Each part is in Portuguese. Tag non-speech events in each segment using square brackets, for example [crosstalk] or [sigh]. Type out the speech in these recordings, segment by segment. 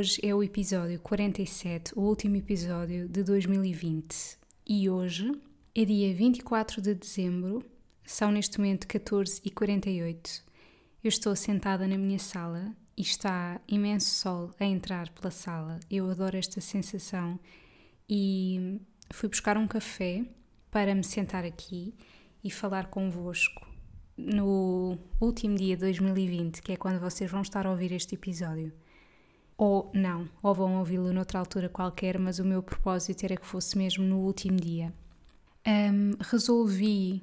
Hoje é o episódio 47, o último episódio de 2020 e hoje é dia 24 de dezembro, são neste momento 14h48. Eu estou sentada na minha sala e está imenso sol a entrar pela sala. Eu adoro esta sensação e fui buscar um café para me sentar aqui e falar convosco no último dia de 2020, que é quando vocês vão estar a ouvir este episódio. Ou não, ou vão ouvi-lo noutra altura qualquer, mas o meu propósito era que fosse mesmo no último dia. Um, resolvi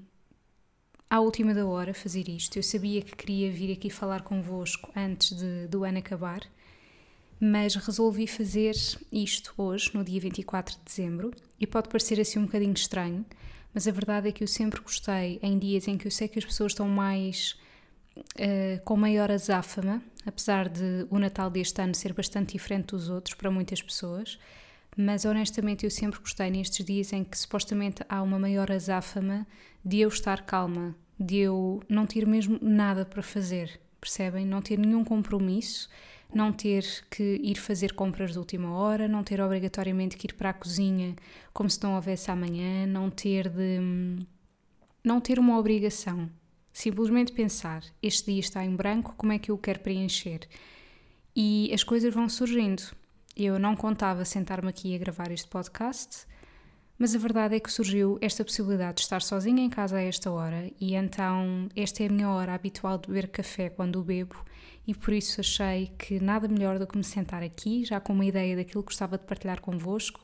à última da hora fazer isto. Eu sabia que queria vir aqui falar convosco antes de, do ano acabar, mas resolvi fazer isto hoje, no dia 24 de dezembro, e pode parecer assim um bocadinho estranho, mas a verdade é que eu sempre gostei, em dias em que eu sei que as pessoas estão mais. Uh, com maior azáfama, apesar de o Natal deste ano ser bastante diferente dos outros para muitas pessoas, mas honestamente eu sempre gostei nestes dias em que supostamente há uma maior azáfama de eu estar calma, de eu não ter mesmo nada para fazer, percebem? Não ter nenhum compromisso não ter que ir fazer compras de última hora, não ter obrigatoriamente que ir para a cozinha como se não houvesse amanhã, não ter de não ter uma obrigação, simplesmente pensar, este dia está em branco, como é que eu o quero preencher? E as coisas vão surgindo. Eu não contava sentar-me aqui a gravar este podcast, mas a verdade é que surgiu esta possibilidade de estar sozinha em casa a esta hora e então esta é a minha hora habitual de beber café quando o bebo e por isso achei que nada melhor do que me sentar aqui, já com uma ideia daquilo que gostava de partilhar convosco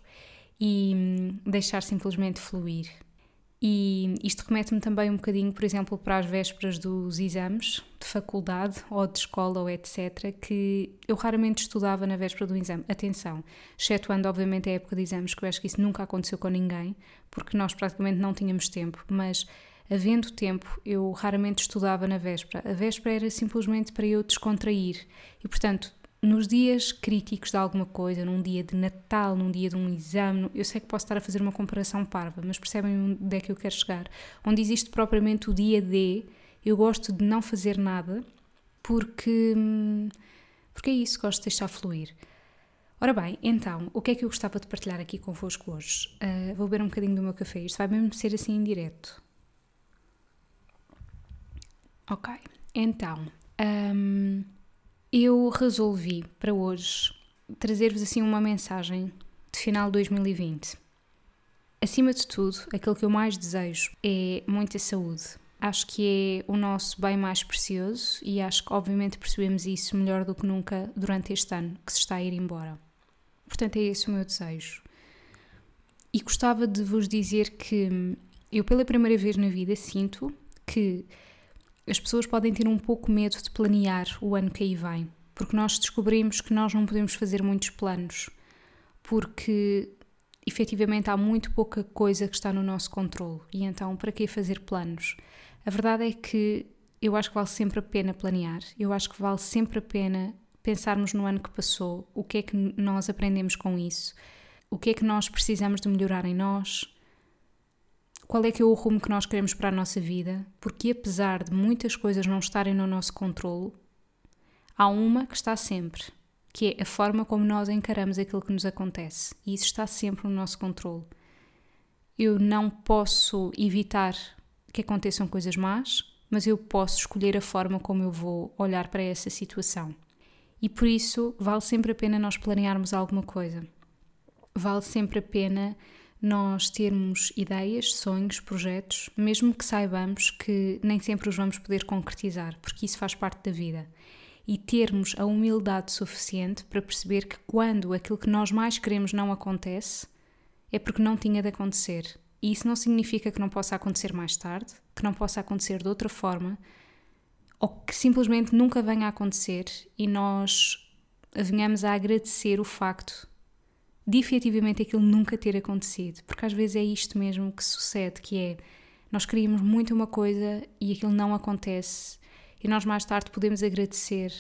e hum, deixar simplesmente fluir. E isto remete-me também um bocadinho, por exemplo, para as vésperas dos exames de faculdade ou de escola ou etc., que eu raramente estudava na véspera do exame. Atenção, excetuando obviamente a época de exames, que eu acho que isso nunca aconteceu com ninguém, porque nós praticamente não tínhamos tempo, mas havendo tempo, eu raramente estudava na véspera. A véspera era simplesmente para eu descontrair e, portanto, nos dias críticos de alguma coisa, num dia de Natal, num dia de um exame, eu sei que posso estar a fazer uma comparação parva, mas percebem onde é que eu quero chegar? Onde existe propriamente o dia D, eu gosto de não fazer nada porque, porque é isso, gosto de deixar fluir. Ora bem, então, o que é que eu gostava de partilhar aqui convosco hoje? Uh, vou beber um bocadinho do meu café, isto vai mesmo ser assim em direto. Ok, então, um, eu resolvi para hoje trazer-vos assim uma mensagem de final de 2020. Acima de tudo, aquilo que eu mais desejo é muita saúde. Acho que é o nosso bem mais precioso e acho que, obviamente, percebemos isso melhor do que nunca durante este ano que se está a ir embora. Portanto, é esse o meu desejo. E gostava de vos dizer que eu, pela primeira vez na vida, sinto que as pessoas podem ter um pouco medo de planear o ano que aí vem, porque nós descobrimos que nós não podemos fazer muitos planos, porque efetivamente há muito pouca coisa que está no nosso controle. E então, para que fazer planos? A verdade é que eu acho que vale sempre a pena planear, eu acho que vale sempre a pena pensarmos no ano que passou, o que é que nós aprendemos com isso, o que é que nós precisamos de melhorar em nós, qual é que é o rumo que nós queremos para a nossa vida, porque apesar de muitas coisas não estarem no nosso controlo, há uma que está sempre, que é a forma como nós encaramos aquilo que nos acontece, e isso está sempre no nosso controlo. Eu não posso evitar que aconteçam coisas más, mas eu posso escolher a forma como eu vou olhar para essa situação. E por isso vale sempre a pena nós planearmos alguma coisa. Vale sempre a pena nós termos ideias, sonhos, projetos, mesmo que saibamos que nem sempre os vamos poder concretizar, porque isso faz parte da vida. E termos a humildade suficiente para perceber que quando aquilo que nós mais queremos não acontece, é porque não tinha de acontecer. E isso não significa que não possa acontecer mais tarde, que não possa acontecer de outra forma, ou que simplesmente nunca venha a acontecer e nós venhamos a agradecer o facto de efetivamente aquilo nunca ter acontecido, porque às vezes é isto mesmo que sucede, que é nós queríamos muito uma coisa e aquilo não acontece e nós mais tarde podemos agradecer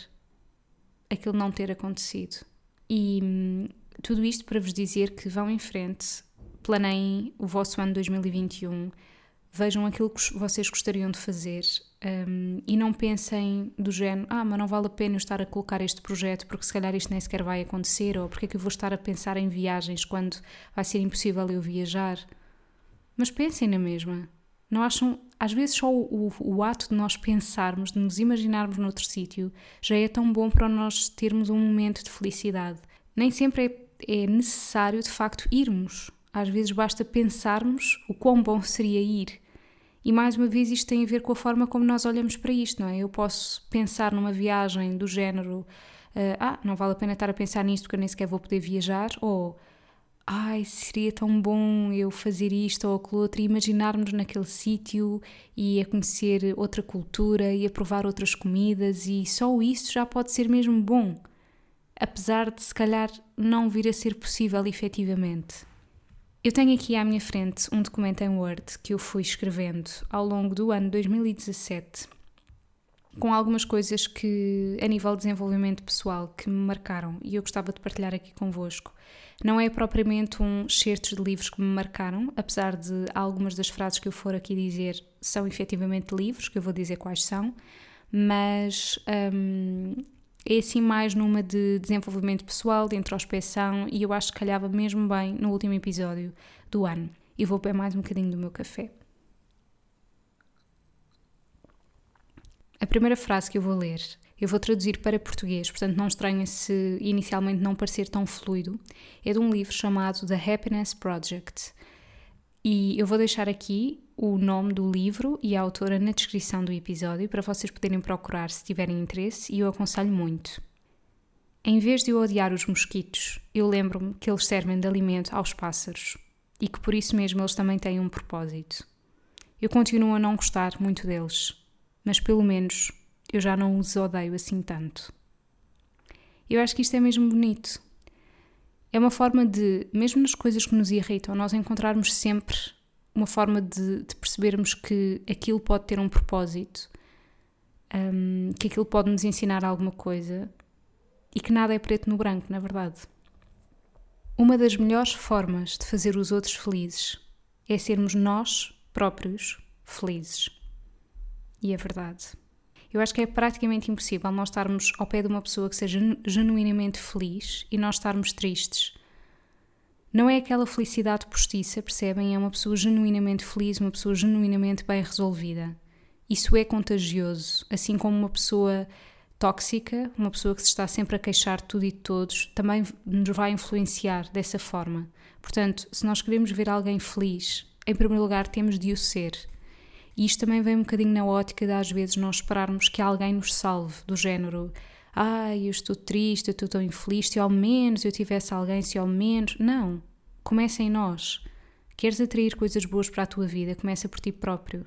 aquilo não ter acontecido. E hum, tudo isto para vos dizer que vão em frente, planeiem o vosso ano 2021, vejam aquilo que vocês gostariam de fazer um, e não pensem do género, ah, mas não vale a pena eu estar a colocar este projeto porque se calhar isto nem sequer vai acontecer, ou porque é que eu vou estar a pensar em viagens quando vai ser impossível eu viajar. Mas pensem na mesma. Não acham, às vezes só o, o, o ato de nós pensarmos, de nos imaginarmos noutro sítio, já é tão bom para nós termos um momento de felicidade. Nem sempre é, é necessário de facto irmos. Às vezes basta pensarmos o quão bom seria ir e mais uma vez isto tem a ver com a forma como nós olhamos para isto, não é? Eu posso pensar numa viagem do género, uh, ah, não vale a pena estar a pensar nisto porque eu nem sequer vou poder viajar, ou ai, seria tão bom eu fazer isto ou aquilo outro e imaginarmos naquele sítio e a conhecer outra cultura e a provar outras comidas e só isso já pode ser mesmo bom, apesar de se calhar não vir a ser possível efetivamente. Eu tenho aqui à minha frente um documento em Word que eu fui escrevendo ao longo do ano 2017, com algumas coisas que, a nível de desenvolvimento pessoal, que me marcaram e eu gostava de partilhar aqui convosco. Não é propriamente um excertos de livros que me marcaram, apesar de algumas das frases que eu for aqui dizer são efetivamente livros, que eu vou dizer quais são, mas hum, é assim mais numa de desenvolvimento pessoal, de introspeção e eu acho que calhava mesmo bem no último episódio do ano. E vou beber mais um bocadinho do meu café. A primeira frase que eu vou ler, eu vou traduzir para português, portanto não estranha se inicialmente não parecer tão fluido, é de um livro chamado The Happiness Project. E eu vou deixar aqui o nome do livro e a autora na descrição do episódio para vocês poderem procurar se tiverem interesse e eu aconselho muito. Em vez de eu odiar os mosquitos, eu lembro-me que eles servem de alimento aos pássaros e que por isso mesmo eles também têm um propósito. Eu continuo a não gostar muito deles, mas pelo menos eu já não os odeio assim tanto. Eu acho que isto é mesmo bonito. É uma forma de, mesmo nas coisas que nos irritam, nós encontrarmos sempre uma forma de, de percebermos que aquilo pode ter um propósito, um, que aquilo pode nos ensinar alguma coisa e que nada é preto no branco, na verdade. Uma das melhores formas de fazer os outros felizes é sermos nós próprios felizes. E é verdade. Eu acho que é praticamente impossível nós estarmos ao pé de uma pessoa que seja genuinamente feliz e nós estarmos tristes não é aquela felicidade postiça, percebem? É uma pessoa genuinamente feliz, uma pessoa genuinamente bem resolvida. Isso é contagioso, assim como uma pessoa tóxica, uma pessoa que se está sempre a queixar de tudo e de todos, também nos vai influenciar dessa forma. Portanto, se nós queremos ver alguém feliz, em primeiro lugar temos de o ser. E isto também vem um bocadinho na ótica de às vezes nós esperarmos que alguém nos salve, do género ai, eu estou triste, eu estou tão infeliz, se ao menos eu tivesse alguém, se ao menos. Não. Começa em nós. Queres atrair coisas boas para a tua vida? Começa por ti próprio.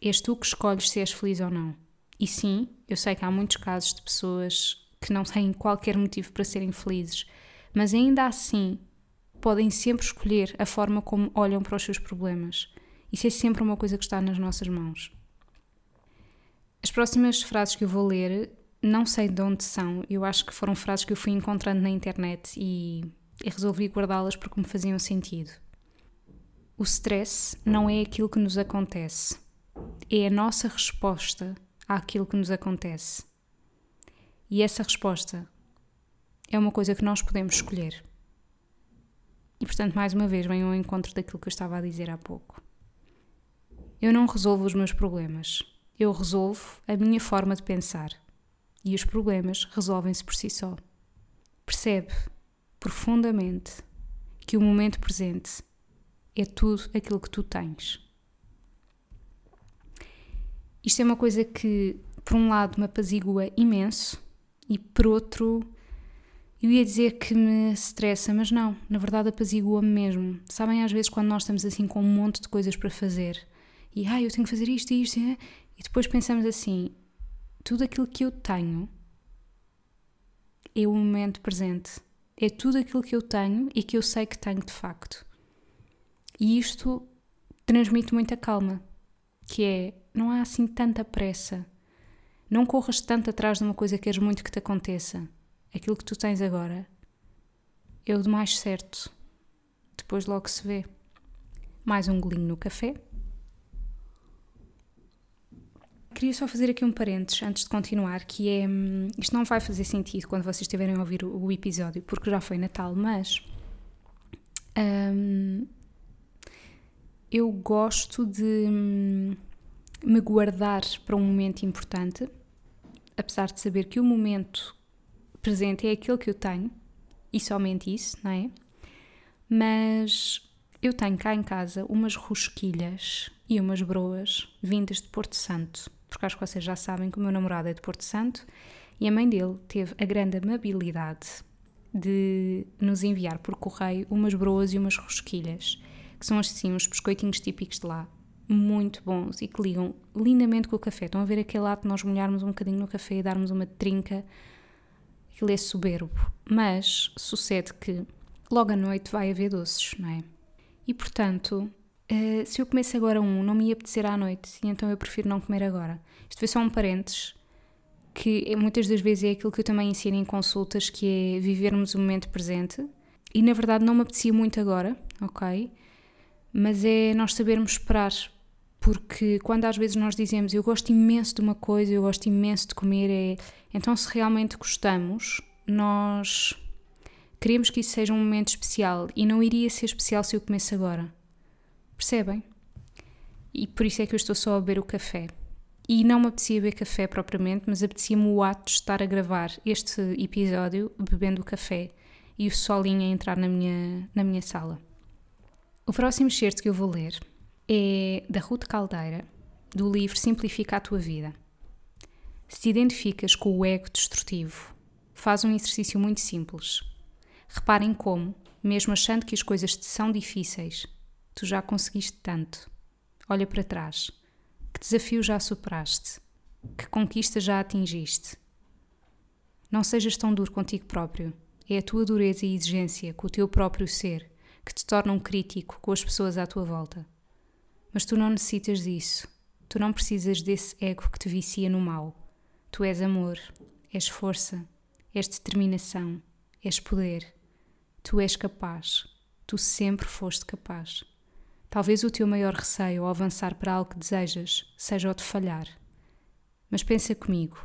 És tu que escolhes se és feliz ou não. E sim, eu sei que há muitos casos de pessoas que não têm qualquer motivo para serem felizes, mas ainda assim podem sempre escolher a forma como olham para os seus problemas. Isso é sempre uma coisa que está nas nossas mãos. As próximas frases que eu vou ler, não sei de onde são, eu acho que foram frases que eu fui encontrando na internet e, resolvi guardá-las porque me faziam sentido. O stress não é aquilo que nos acontece, é a nossa resposta àquilo que nos acontece. E essa resposta é uma coisa que nós podemos escolher. E portanto, mais uma vez, venho ao encontro daquilo que eu estava a dizer há pouco. Eu não resolvo os meus problemas eu resolvo a minha forma de pensar e os problemas resolvem-se por si só. Percebe profundamente que o momento presente é tudo aquilo que tu tens. Isto é uma coisa que, por um lado, me apazigua imenso e, por outro, Eu ia dizer que me estressa, mas não, na verdade apazigua-me mesmo. Sabem, às vezes, quando nós estamos assim com um monte de coisas para fazer e, ah, eu tenho que fazer isto e isto, e depois pensamos assim: tudo aquilo que eu tenho é o momento presente. É tudo aquilo que eu tenho e que eu sei que tenho de facto. E isto transmite muita calma, que é, não há assim tanta pressa. Não corras tanto atrás de uma coisa que queres muito que te aconteça. Aquilo que tu tens agora é o de mais certo. Depois logo se vê. Mais um golinho no café. Queria só fazer aqui um parênteses antes de continuar, que é. Hum, isto não vai fazer sentido quando vocês estiverem a ouvir o, episódio, porque já foi Natal, mas. Hum, eu gosto de hum, me guardar para um momento importante, apesar de saber que o momento presente é aquele que eu tenho, e somente isso, não é? Mas eu tenho cá em casa umas rosquilhas e umas broas vindas de Porto Santo, porque acho que vocês já sabem que o meu namorado é de Porto Santo e a mãe dele teve a grande amabilidade de nos enviar por correio umas broas e umas rosquilhas que são assim uns biscoitinhos típicos de lá, muito bons e que ligam lindamente com o café. Estão a ver aquele ato de nós molharmos um bocadinho no café e darmos uma trinca? Aquilo é soberbo. Mas sucede que logo à noite vai haver doces, não é? E portanto, uh, se eu comesse agora um, não me ia apetecer à noite, e então eu prefiro não comer agora. Isto foi só um parênteses, que é, muitas das vezes é aquilo que eu também ensino em consultas, que é vivermos o momento presente. E na verdade não me apetecia muito agora, ok? mas é nós sabermos esperar, porque quando às vezes nós dizemos eu gosto imenso de uma coisa, eu gosto imenso de comer, é então se realmente gostamos, nós queremos que isso seja um momento especial e não iria ser especial se eu comesse agora. Percebem? E por isso é que eu estou só a beber o café. E não me apetecia beber café propriamente, mas apetecia-me o ato de estar a gravar este episódio bebendo café e o solinho a entrar na minha, na minha sala. O próximo excerto que eu vou ler é da Ruth Caldeira, do livro Simplifica a Tua Vida. Se te identificas com o ego destrutivo, faz um exercício muito simples. Reparem como, mesmo achando que as coisas te são difíceis, tu já conseguiste tanto. Olha para trás. Que desafio já superaste? Que conquista já atingiste? Não sejas tão duro contigo próprio. É a tua dureza e exigência com o teu próprio ser que te tornam crítico com as pessoas à tua volta. Mas tu não necessitas disso. Tu não precisas desse ego que te vicia no mal. Tu és amor, és força, és determinação, és poder. Tu és capaz. Tu sempre foste capaz. Talvez o teu maior receio ao avançar para algo que desejas seja o de falhar. Mas pensa comigo: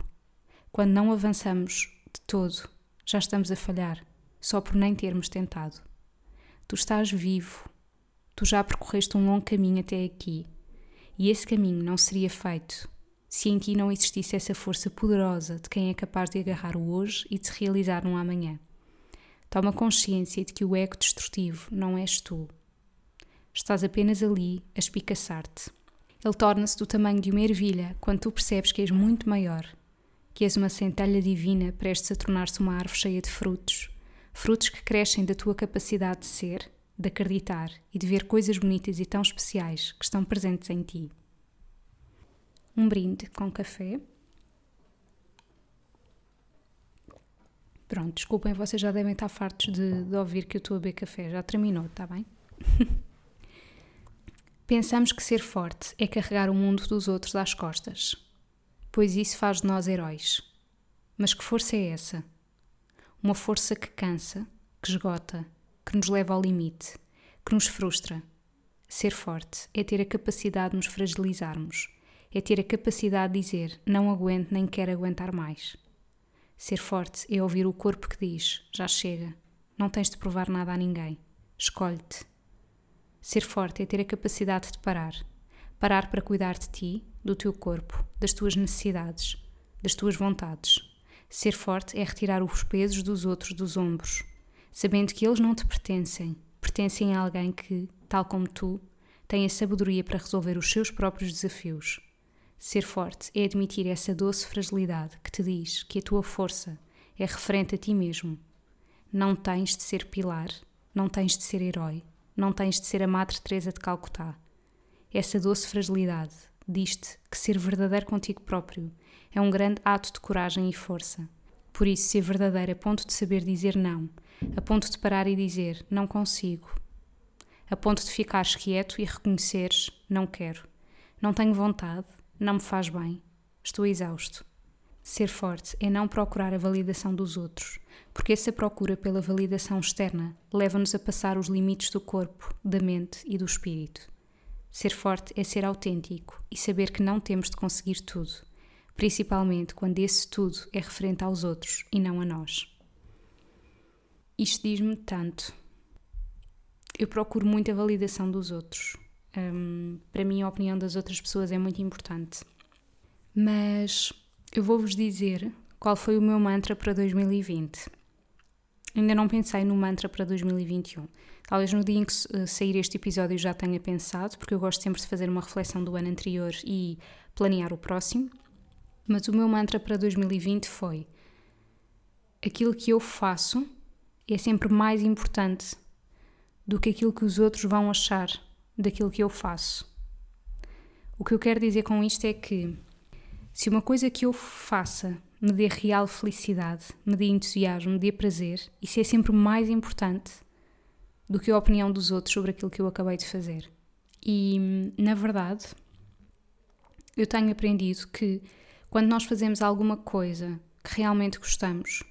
quando não avançamos de todo, já estamos a falhar, só por nem termos tentado. Tu estás vivo. Tu já percorreste um longo caminho até aqui. E esse caminho não seria feito se em ti não existisse essa força poderosa de quem é capaz de agarrar o hoje e de se realizar no amanhã. Toma consciência de que o ego destrutivo não és tu. Estás apenas ali a espicaçar-te. Ele torna-se do tamanho de uma ervilha quando tu percebes que és muito maior, que és uma centelha divina prestes a tornar-se uma árvore cheia de frutos frutos que crescem da tua capacidade de ser, de acreditar e de ver coisas bonitas e tão especiais que estão presentes em ti. Um brinde com café. Pronto, desculpem, vocês já devem estar fartos de, de ouvir que eu estou a beber café. Já terminou, está bem? [laughs] Pensamos que ser forte é carregar o mundo dos outros às costas, pois isso faz de nós heróis. Mas que força é essa? Uma força que cansa, que esgota, que nos leva ao limite, que nos frustra. Ser forte é ter a capacidade de nos fragilizarmos, é ter a capacidade de dizer não aguento nem quero aguentar mais. Ser forte é ouvir o corpo que diz já chega, não tens de provar nada a ninguém, escolhe-te. Ser forte é ter a capacidade de parar, parar para cuidar de ti, do teu corpo, das tuas necessidades, das tuas vontades Ser forte é retirar os pesos dos outros dos ombros, sabendo que eles não te pertencem, pertencem a alguém que, tal como tu, tem a sabedoria para resolver os seus próprios desafios. Ser forte é admitir essa doce fragilidade que te diz que a tua força é referente a ti mesmo. não tens de ser pilar, não tens de ser herói, não tens de ser a Madre Teresa de Calcutá. Essa doce fragilidade diz-te que ser verdadeiro contigo próprio é um grande ato de coragem e força. Por isso, ser verdadeiro a ponto de saber dizer não, a ponto de parar e dizer não consigo, a ponto de ficares quieto e reconheceres não quero, não tenho vontade, não me faz bem, estou exausto. Ser forte é não procurar a validação dos outros, porque essa procura pela validação externa leva-nos a passar os limites do corpo, da mente e do espírito. Ser forte é ser autêntico e saber que não temos de conseguir tudo, principalmente quando esse tudo é referente aos outros e não a nós. Isto diz-me tanto. Eu procuro muito a validação dos outros. Um, para mim, a opinião das outras pessoas é muito importante. Mas eu vou-vos dizer qual foi o meu mantra para 2020. Ainda não pensei no mantra para 2021. Talvez no dia em que eh, sair este episódio já tenha pensado, porque eu gosto sempre de fazer uma reflexão do ano anterior e planear o próximo. Mas o meu mantra para 2020 foi: aquilo que eu faço é sempre mais importante do que aquilo que os outros vão achar daquilo que eu faço. O que eu quero dizer com isto é que se uma coisa que eu faça me dê real felicidade, me dê entusiasmo, me dê prazer, isso é sempre mais importante do que a opinião dos outros sobre aquilo que eu acabei de fazer. E, na verdade, eu tenho aprendido que quando nós fazemos alguma coisa que realmente gostamos,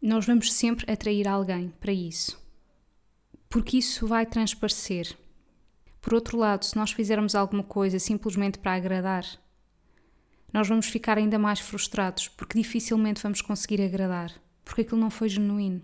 nós vamos sempre atrair alguém para isso. Porque isso vai transparecer. Por outro lado, se nós fizermos alguma coisa simplesmente para agradar, nós vamos ficar ainda mais frustrados porque dificilmente vamos conseguir agradar, porque aquilo não foi genuíno.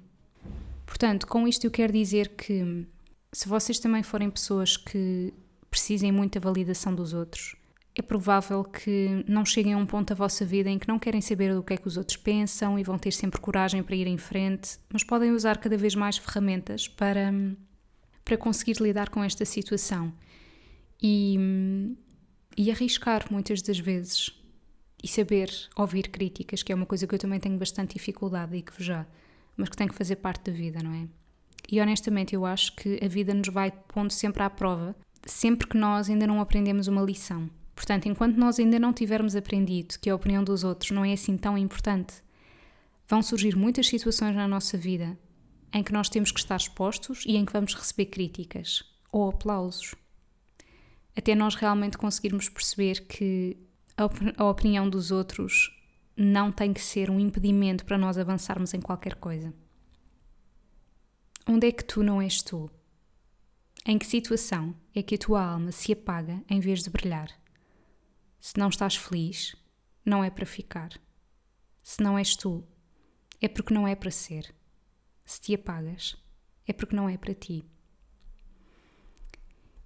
Portanto, com isto eu quero dizer que se vocês também forem pessoas que precisem muito da validação dos outros, é provável que não cheguem a um ponto da vossa vida em que não querem saber do que é que os outros pensam e vão ter sempre coragem para ir em frente, mas podem usar cada vez mais ferramentas para, para conseguir lidar com esta situação e, e arriscar muitas das vezes e saber ouvir críticas, que é uma coisa que eu também tenho bastante dificuldade e que já, mas que tem que fazer parte da vida, não é? E honestamente eu acho que a vida nos vai pondo sempre à prova, sempre que nós ainda não aprendemos uma lição. Portanto, enquanto nós ainda não tivermos aprendido que a opinião dos outros não é assim tão importante, vão surgir muitas situações na nossa vida em que nós temos que estar expostos e em que vamos receber críticas ou aplausos. Até nós realmente conseguirmos perceber que a opinião dos outros não tem que ser um impedimento para nós avançarmos em qualquer coisa. Onde é que tu não és tu? Em que situação é que a tua alma se apaga em vez de brilhar? Se não estás feliz, não é para ficar. Se não és tu, é porque não é para ser. Se te apagas, é porque não é para ti.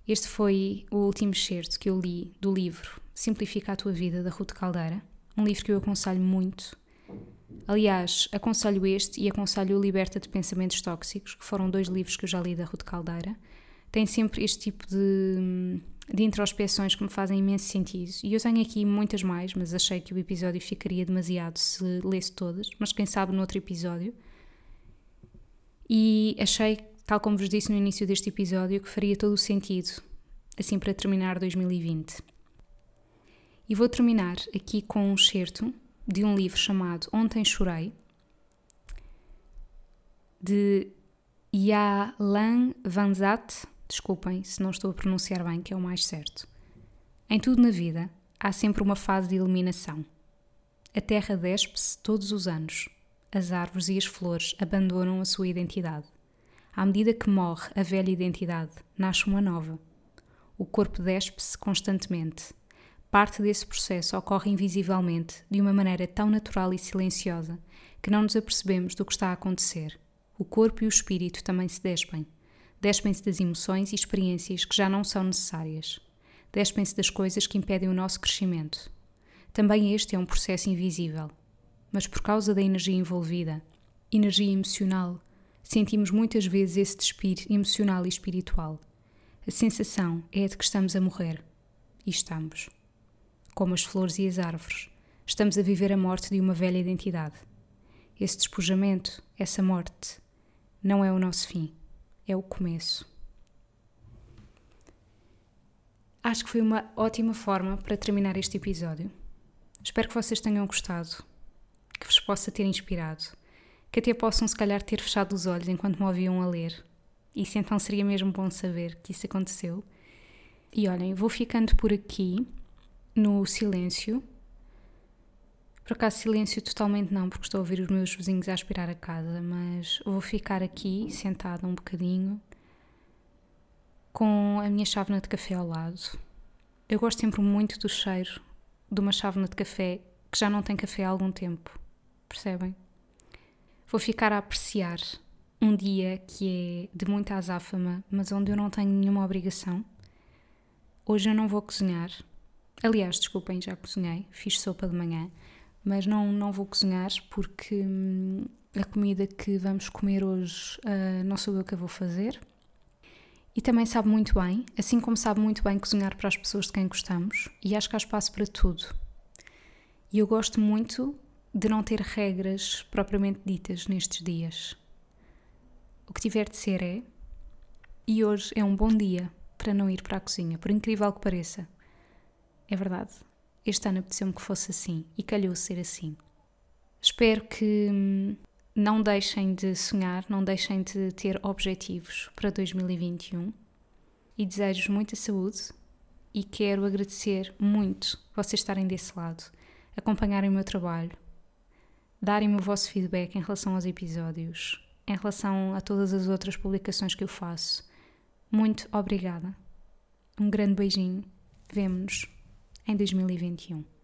Este foi o último excerto que eu li do livro Simplifica a Tua Vida, da Ruth Caldeira, um livro que eu aconselho muito. Aliás, aconselho este e aconselho o Liberta de Pensamentos Tóxicos, que foram dois livros que eu já li da Ruth Caldeira. Tem sempre este tipo de, de introspeções que me fazem imenso sentido. E eu tenho aqui muitas mais, mas achei que o episódio ficaria demasiado se lesse todas, mas quem sabe no outro episódio. E achei tal como vos disse no início deste episódio, que faria todo o sentido, assim para terminar 2020. E vou terminar aqui com um excerto de um livro chamado Ontem Chorei, de Yalan Vanzat, desculpem se não estou a pronunciar bem, que é o mais certo. Em tudo na vida há sempre uma fase de eliminação. A terra despe-se todos os anos. As árvores e as flores abandonam a sua identidade. À medida que morre a velha identidade, nasce uma nova. O corpo despe-se constantemente. Parte desse processo ocorre invisivelmente, de uma maneira tão natural e silenciosa, que não nos apercebemos do que está a acontecer. O corpo e o espírito também se despem. Despem-se das emoções e experiências que já não são necessárias. Despem-se das coisas que impedem o nosso crescimento. Também este é um processo invisível. Mas por causa da energia envolvida, energia emocional, sentimos muitas vezes esse despir emocional e espiritual. A sensação é a de que estamos a morrer. E estamos. Como as flores e as árvores, estamos a viver a morte de uma velha identidade. esse despojamento, essa morte, não é o nosso fim, é o começo. Acho que foi uma ótima forma para terminar este episódio. Espero que vocês tenham gostado, que vos possa ter inspirado, que até possam, se calhar, ter fechado os olhos enquanto me ouviam a ler. Isso então seria mesmo bom saber que isso aconteceu. E olhem, vou ficando por aqui, no silêncio. Por acaso, silêncio totalmente não, porque estou a ouvir os meus vizinhos a aspirar a casa, mas vou ficar aqui, sentada um bocadinho, com a minha chávena de café ao lado. Eu gosto sempre muito do cheiro de uma chávena de café que já não tem café há algum tempo. Percebem? Vou ficar a apreciar um dia que é de muita azáfama, mas onde eu não tenho nenhuma obrigação. Hoje eu não vou cozinhar. Aliás, desculpem, já cozinhei, fiz sopa de manhã, mas não, não vou cozinhar porque hum, a comida que vamos comer hoje uh, não sou eu que a vou fazer. E também sabe muito bem, assim como sabe muito bem cozinhar para as pessoas de quem gostamos, e acho que há espaço para tudo. E eu gosto muito de não ter regras propriamente ditas nestes dias. O que tiver de ser é, e hoje é um bom dia para não ir para a cozinha, por incrível que pareça. É verdade, este ano apeteceu-me que fosse assim e calhou ser assim. Espero que hum, não deixem de sonhar, não deixem de ter objetivos para 2021 e desejo muita saúde e quero agradecer muito vocês estarem desse lado, acompanharem o meu trabalho, darem-me o vosso feedback em relação aos episódios, em relação a todas as outras publicações que eu faço. Muito obrigada. Um grande beijinho. Vemo-nos em 2021.